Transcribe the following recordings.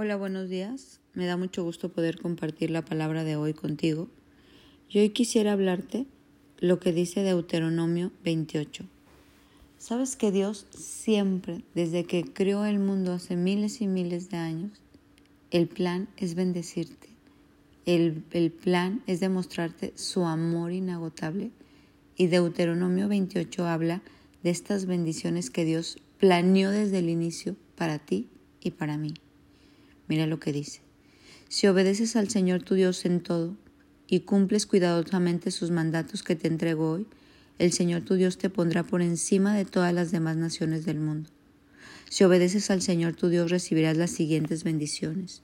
Hola, buenos días. Me da mucho gusto poder compartir la palabra de hoy contigo. Y hoy quisiera hablarte lo que dice Deuteronomio 28. ¿Sabes que Dios siempre, desde que creó el mundo hace miles y miles de años, el plan es bendecirte? El, el plan es demostrarte su amor inagotable. Y Deuteronomio 28 habla de estas bendiciones que Dios planeó desde el inicio para ti y para mí. Mira lo que dice. Si obedeces al Señor tu Dios en todo y cumples cuidadosamente sus mandatos que te entrego hoy, el Señor tu Dios te pondrá por encima de todas las demás naciones del mundo. Si obedeces al Señor tu Dios recibirás las siguientes bendiciones.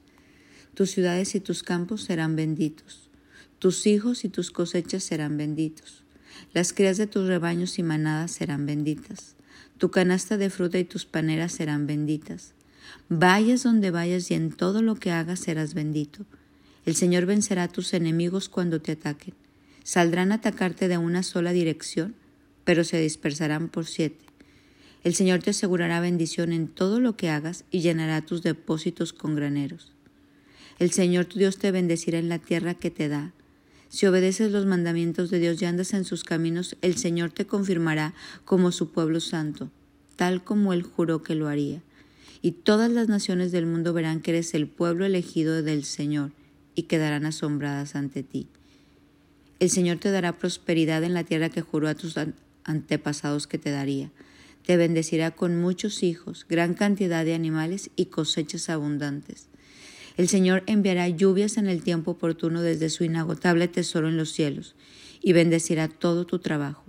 Tus ciudades y tus campos serán benditos. Tus hijos y tus cosechas serán benditos. Las crías de tus rebaños y manadas serán benditas. Tu canasta de fruta y tus paneras serán benditas. Vayas donde vayas y en todo lo que hagas serás bendito. El Señor vencerá a tus enemigos cuando te ataquen. Saldrán a atacarte de una sola dirección, pero se dispersarán por siete. El Señor te asegurará bendición en todo lo que hagas y llenará tus depósitos con graneros. El Señor tu Dios te bendecirá en la tierra que te da. Si obedeces los mandamientos de Dios y andas en sus caminos, el Señor te confirmará como su pueblo santo, tal como él juró que lo haría y todas las naciones del mundo verán que eres el pueblo elegido del Señor y quedarán asombradas ante ti. El Señor te dará prosperidad en la tierra que juró a tus antepasados que te daría. Te bendecirá con muchos hijos, gran cantidad de animales y cosechas abundantes. El Señor enviará lluvias en el tiempo oportuno desde su inagotable tesoro en los cielos, y bendecirá todo tu trabajo.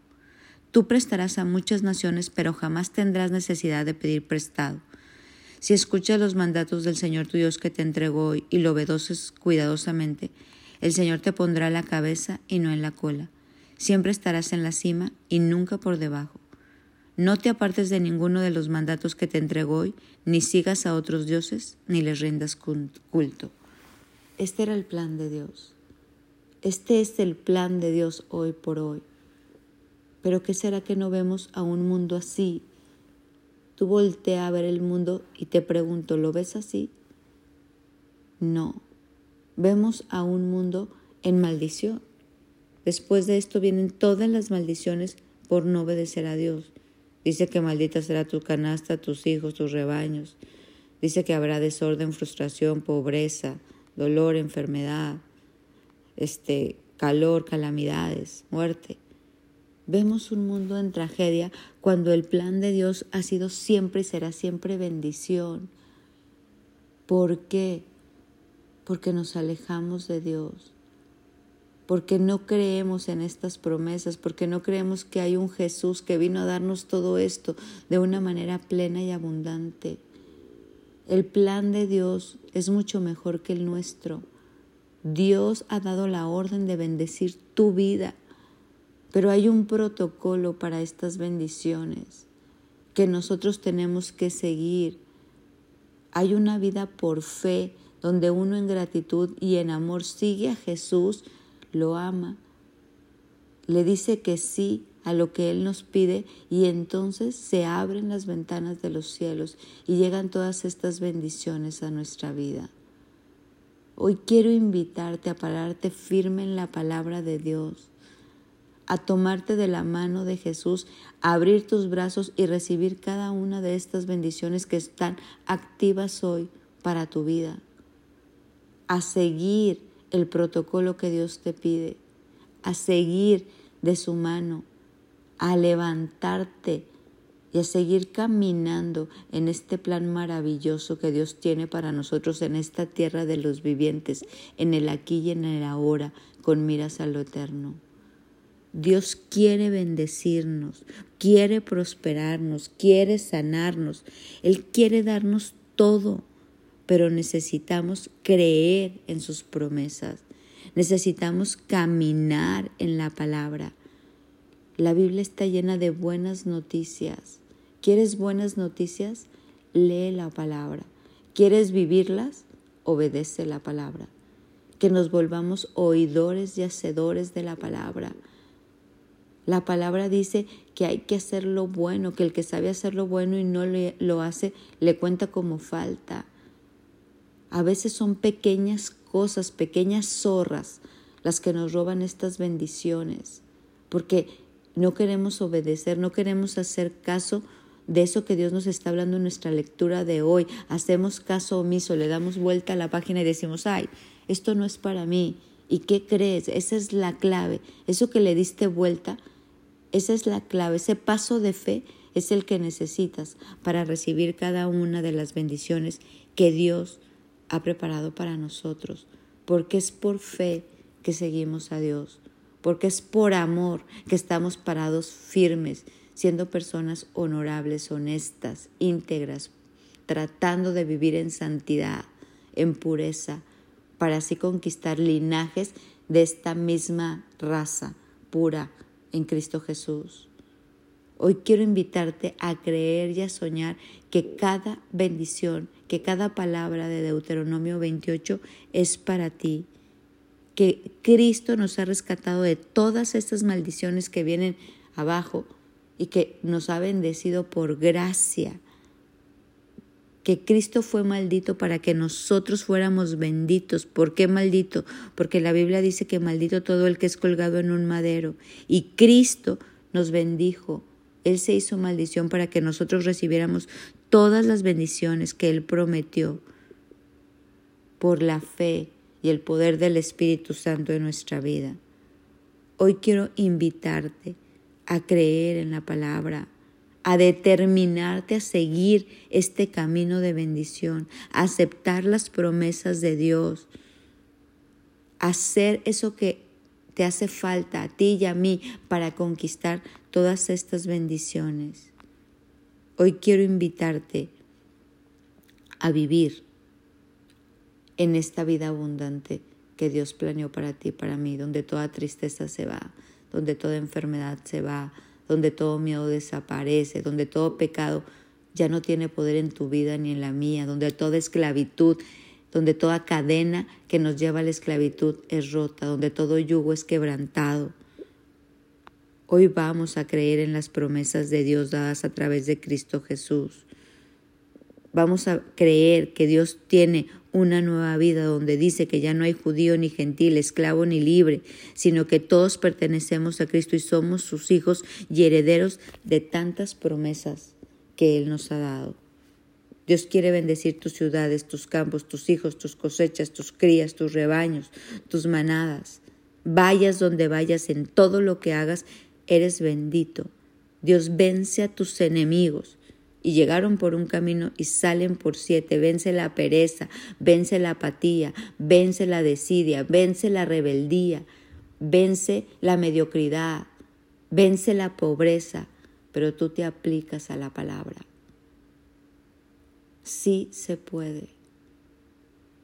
Tú prestarás a muchas naciones, pero jamás tendrás necesidad de pedir prestado si escuchas los mandatos del Señor tu Dios que te entregó hoy y lo obedeces cuidadosamente, el Señor te pondrá la cabeza y no en la cola. Siempre estarás en la cima y nunca por debajo. No te apartes de ninguno de los mandatos que te entregó hoy, ni sigas a otros dioses, ni les rindas culto. Este era el plan de Dios. Este es el plan de Dios hoy por hoy. Pero ¿qué será que no vemos a un mundo así Tú voltea a ver el mundo y te pregunto, ¿lo ves así? No. Vemos a un mundo en maldición. Después de esto vienen todas las maldiciones por no obedecer a Dios. Dice que maldita será tu canasta, tus hijos, tus rebaños. Dice que habrá desorden, frustración, pobreza, dolor, enfermedad, este, calor, calamidades, muerte. Vemos un mundo en tragedia cuando el plan de Dios ha sido siempre y será siempre bendición. ¿Por qué? Porque nos alejamos de Dios, porque no creemos en estas promesas, porque no creemos que hay un Jesús que vino a darnos todo esto de una manera plena y abundante. El plan de Dios es mucho mejor que el nuestro. Dios ha dado la orden de bendecir tu vida pero hay un protocolo para estas bendiciones que nosotros tenemos que seguir. Hay una vida por fe donde uno en gratitud y en amor sigue a Jesús, lo ama, le dice que sí a lo que Él nos pide y entonces se abren las ventanas de los cielos y llegan todas estas bendiciones a nuestra vida. Hoy quiero invitarte a pararte firme en la palabra de Dios a tomarte de la mano de Jesús, a abrir tus brazos y recibir cada una de estas bendiciones que están activas hoy para tu vida, a seguir el protocolo que Dios te pide, a seguir de su mano, a levantarte y a seguir caminando en este plan maravilloso que Dios tiene para nosotros en esta tierra de los vivientes, en el aquí y en el ahora, con miras a lo eterno. Dios quiere bendecirnos, quiere prosperarnos, quiere sanarnos, Él quiere darnos todo, pero necesitamos creer en sus promesas, necesitamos caminar en la palabra. La Biblia está llena de buenas noticias. ¿Quieres buenas noticias? Lee la palabra. ¿Quieres vivirlas? Obedece la palabra. Que nos volvamos oidores y hacedores de la palabra la palabra dice que hay que hacer lo bueno, que el que sabe hacer lo bueno y no lo hace, le cuenta como falta. A veces son pequeñas cosas, pequeñas zorras las que nos roban estas bendiciones, porque no queremos obedecer, no queremos hacer caso de eso que Dios nos está hablando en nuestra lectura de hoy. Hacemos caso omiso, le damos vuelta a la página y decimos, ay, esto no es para mí. ¿Y qué crees? Esa es la clave. Eso que le diste vuelta, esa es la clave. Ese paso de fe es el que necesitas para recibir cada una de las bendiciones que Dios ha preparado para nosotros. Porque es por fe que seguimos a Dios, porque es por amor que estamos parados firmes, siendo personas honorables, honestas, íntegras, tratando de vivir en santidad, en pureza, para así conquistar linajes de esta misma raza pura en Cristo Jesús. Hoy quiero invitarte a creer y a soñar que cada bendición, que cada palabra de Deuteronomio 28 es para ti, que Cristo nos ha rescatado de todas estas maldiciones que vienen abajo y que nos ha bendecido por gracia. Que Cristo fue maldito para que nosotros fuéramos benditos. ¿Por qué maldito? Porque la Biblia dice que maldito todo el que es colgado en un madero. Y Cristo nos bendijo. Él se hizo maldición para que nosotros recibiéramos todas las bendiciones que Él prometió por la fe y el poder del Espíritu Santo en nuestra vida. Hoy quiero invitarte a creer en la palabra, a determinarte a seguir este camino de bendición, a aceptar las promesas de Dios, a hacer eso que te hace falta a ti y a mí para conquistar todas estas bendiciones. Hoy quiero invitarte a vivir en esta vida abundante que Dios planeó para ti y para mí, donde toda tristeza se va, donde toda enfermedad se va, donde todo miedo desaparece, donde todo pecado ya no tiene poder en tu vida ni en la mía, donde toda esclavitud, donde toda cadena que nos lleva a la esclavitud es rota, donde todo yugo es quebrantado. Hoy vamos a creer en las promesas de Dios dadas a través de Cristo Jesús. Vamos a creer que Dios tiene una nueva vida donde dice que ya no hay judío ni gentil, esclavo ni libre, sino que todos pertenecemos a Cristo y somos sus hijos y herederos de tantas promesas que Él nos ha dado. Dios quiere bendecir tus ciudades, tus campos, tus hijos, tus cosechas, tus crías, tus rebaños, tus manadas. Vayas donde vayas, en todo lo que hagas, eres bendito. Dios vence a tus enemigos y llegaron por un camino y salen por siete. Vence la pereza, vence la apatía, vence la desidia, vence la rebeldía, vence la mediocridad, vence la pobreza, pero tú te aplicas a la palabra. Sí se puede.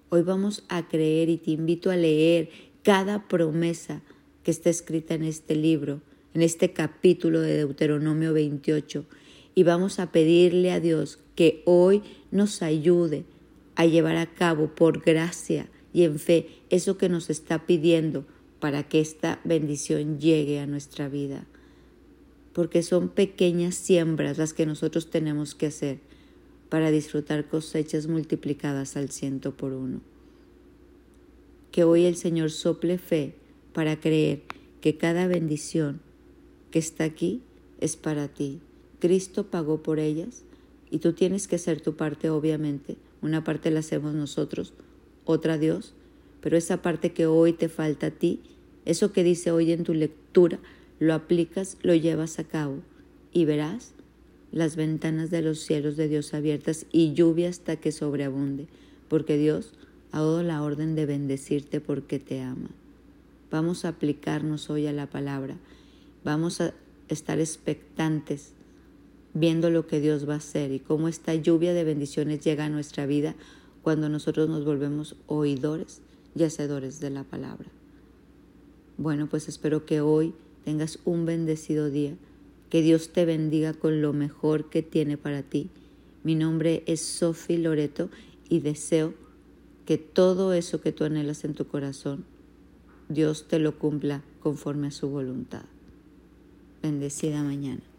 Hoy vamos a creer y te invito a leer cada promesa que está escrita en este libro, en este capítulo de Deuteronomio 28 y vamos a pedirle a Dios que hoy nos ayude a llevar a cabo por gracia y en fe eso que nos está pidiendo para que esta bendición llegue a nuestra vida. Porque son pequeñas siembras las que nosotros tenemos que hacer para disfrutar cosechas multiplicadas al ciento por uno. Que hoy el Señor sople fe para creer que cada bendición que está aquí es para ti Cristo pagó por ellas y tú tienes que hacer tu parte, obviamente. Una parte la hacemos nosotros, otra Dios, pero esa parte que hoy te falta a ti, eso que dice hoy en tu lectura, lo aplicas, lo llevas a cabo y verás las ventanas de los cielos de Dios abiertas y lluvia hasta que sobreabunde, porque Dios ha dado la orden de bendecirte porque te ama. Vamos a aplicarnos hoy a la palabra, vamos a estar expectantes viendo lo que Dios va a hacer y cómo esta lluvia de bendiciones llega a nuestra vida cuando nosotros nos volvemos oidores y hacedores de la palabra. Bueno, pues espero que hoy tengas un bendecido día, que Dios te bendiga con lo mejor que tiene para ti. Mi nombre es Sophie Loreto y deseo que todo eso que tú anhelas en tu corazón, Dios te lo cumpla conforme a su voluntad. Bendecida mañana.